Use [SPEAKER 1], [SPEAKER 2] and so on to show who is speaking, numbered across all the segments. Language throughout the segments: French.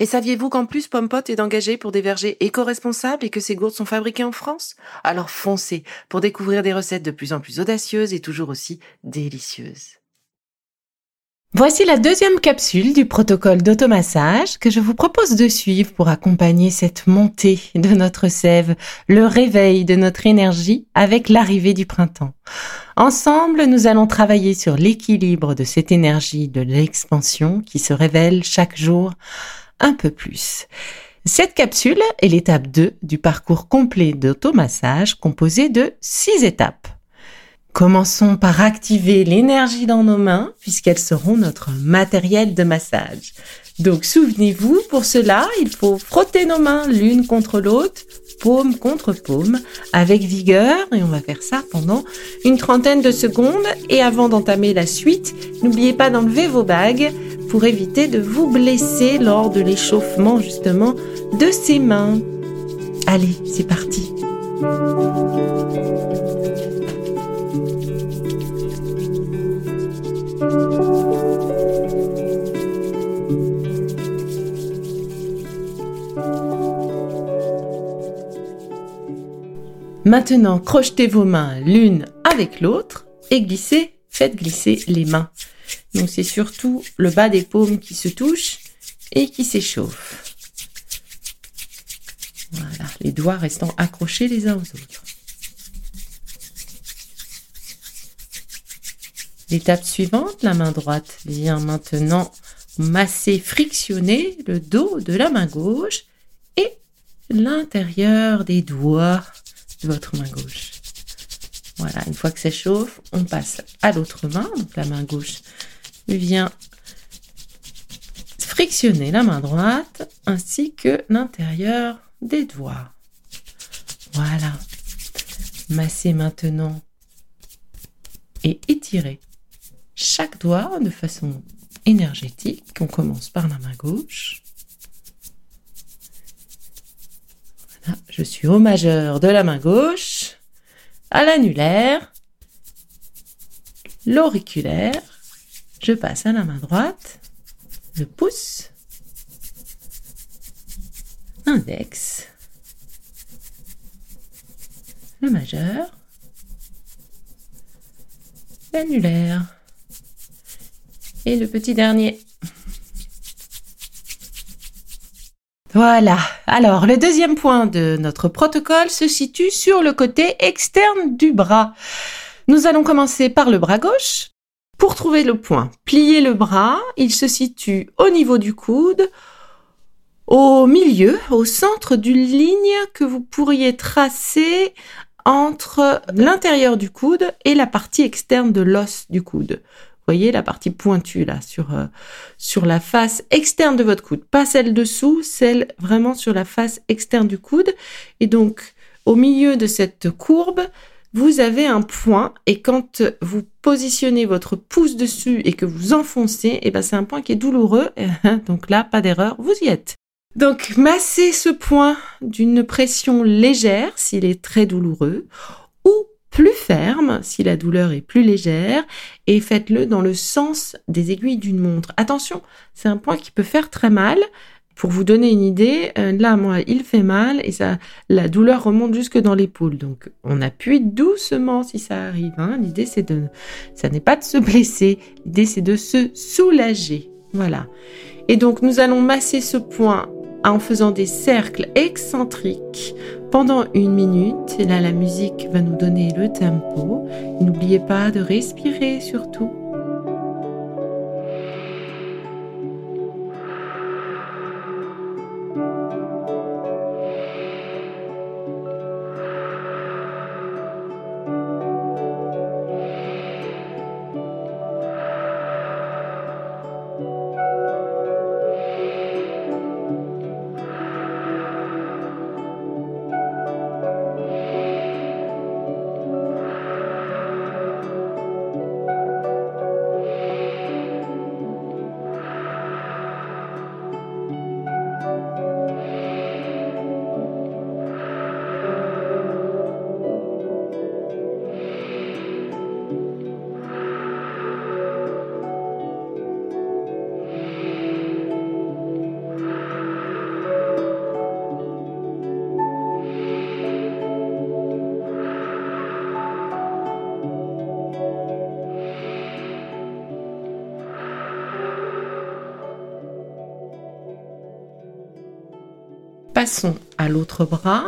[SPEAKER 1] Et saviez-vous qu'en plus Pompot est engagé pour des vergers éco-responsables et que ces gourdes sont fabriquées en France? Alors foncez pour découvrir des recettes de plus en plus audacieuses et toujours aussi délicieuses. Voici la deuxième capsule du protocole d'automassage que je vous propose de suivre pour accompagner cette montée de notre sève, le réveil de notre énergie avec l'arrivée du printemps. Ensemble, nous allons travailler sur l'équilibre de cette énergie de l'expansion qui se révèle chaque jour un peu plus. Cette capsule est l'étape 2 du parcours complet d'automassage composé de 6 étapes. Commençons par activer l'énergie dans nos mains puisqu'elles seront notre matériel de massage. Donc souvenez-vous, pour cela, il faut frotter nos mains l'une contre l'autre, paume contre paume, avec vigueur, et on va faire ça pendant une trentaine de secondes. Et avant d'entamer la suite, n'oubliez pas d'enlever vos bagues pour éviter de vous blesser lors de l'échauffement justement de ses mains. Allez, c'est parti. Maintenant, crochetez vos mains l'une avec l'autre et glissez, faites glisser les mains. Donc c'est surtout le bas des paumes qui se touche et qui s'échauffe. Voilà, les doigts restant accrochés les uns aux autres. L'étape suivante, la main droite vient maintenant masser, frictionner le dos de la main gauche et l'intérieur des doigts de votre main gauche. Voilà, une fois que ça chauffe, on passe à l'autre main, donc la main gauche vient frictionner la main droite ainsi que l'intérieur des doigts. Voilà. Massez maintenant et étirez chaque doigt de façon énergétique. On commence par la main gauche. Voilà, je suis au majeur de la main gauche, à l'annulaire, l'auriculaire, je passe à la main droite, le pouce, index, le majeur, l'annulaire et le petit dernier. Voilà. Alors, le deuxième point de notre protocole se situe sur le côté externe du bras. Nous allons commencer par le bras gauche. Pour trouver le point, pliez le bras, il se situe au niveau du coude, au milieu, au centre d'une ligne que vous pourriez tracer entre l'intérieur du coude et la partie externe de l'os du coude. Voyez la partie pointue là sur euh, sur la face externe de votre coude, pas celle dessous, celle vraiment sur la face externe du coude et donc au milieu de cette courbe, vous avez un point et quand vous positionnez votre pouce dessus et que vous enfoncez, et eh ben c'est un point qui est douloureux. Donc là, pas d'erreur, vous y êtes. Donc massez ce point d'une pression légère s'il est très douloureux ou plus ferme si la douleur est plus légère et faites-le dans le sens des aiguilles d'une montre. Attention, c'est un point qui peut faire très mal pour vous donner une idée, euh, là, moi, il fait mal et ça, la douleur remonte jusque dans l'épaule. Donc, on appuie doucement si ça arrive. Hein. L'idée, c'est de, ça n'est pas de se blesser. L'idée, c'est de se soulager. Voilà. Et donc, nous allons masser ce point en faisant des cercles excentriques pendant une minute. Et là, la musique va nous donner le tempo. N'oubliez pas de respirer surtout. Passons à l'autre bras,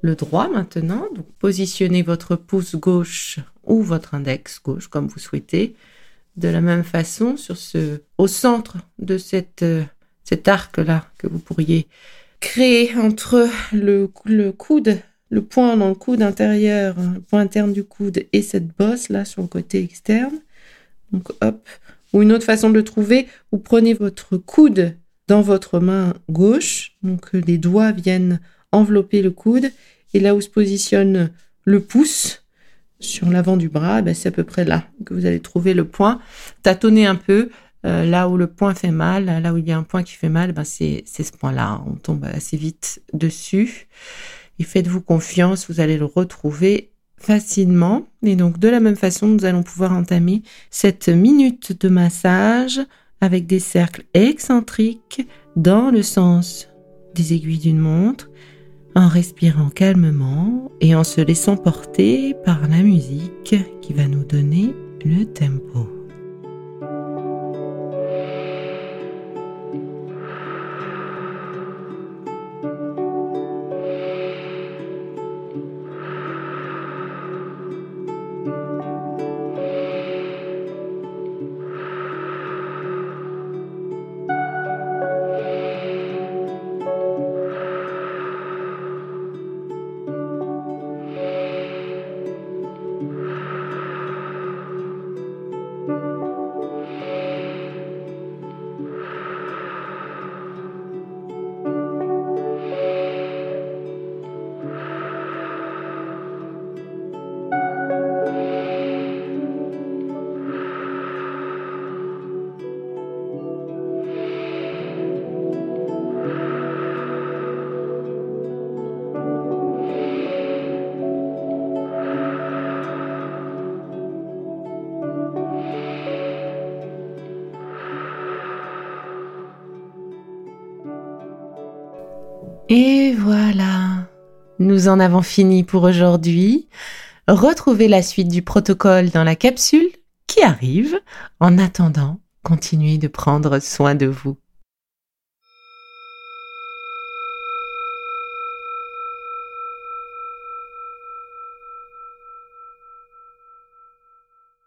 [SPEAKER 1] le droit maintenant. Donc positionnez votre pouce gauche ou votre index gauche comme vous souhaitez. De la même façon, sur ce, au centre de euh, cet arc-là que vous pourriez créer entre le, le coude, le point dans le coude intérieur, le point interne du coude et cette bosse là sur le côté externe. Donc hop. Ou une autre façon de le trouver, vous prenez votre coude dans votre main gauche, donc les doigts viennent envelopper le coude, et là où se positionne le pouce sur l'avant du bras, ben c'est à peu près là que vous allez trouver le point. Tâtonnez un peu, euh, là où le point fait mal, là où il y a un point qui fait mal, ben c'est ce point-là. On tombe assez vite dessus. Et faites-vous confiance, vous allez le retrouver facilement. Et donc de la même façon, nous allons pouvoir entamer cette minute de massage avec des cercles excentriques dans le sens des aiguilles d'une montre, en respirant calmement et en se laissant porter par la musique qui va nous donner le tempo. Voilà, nous en avons fini pour aujourd'hui. Retrouvez la suite du protocole dans la capsule qui arrive. En attendant, continuez de prendre soin de vous.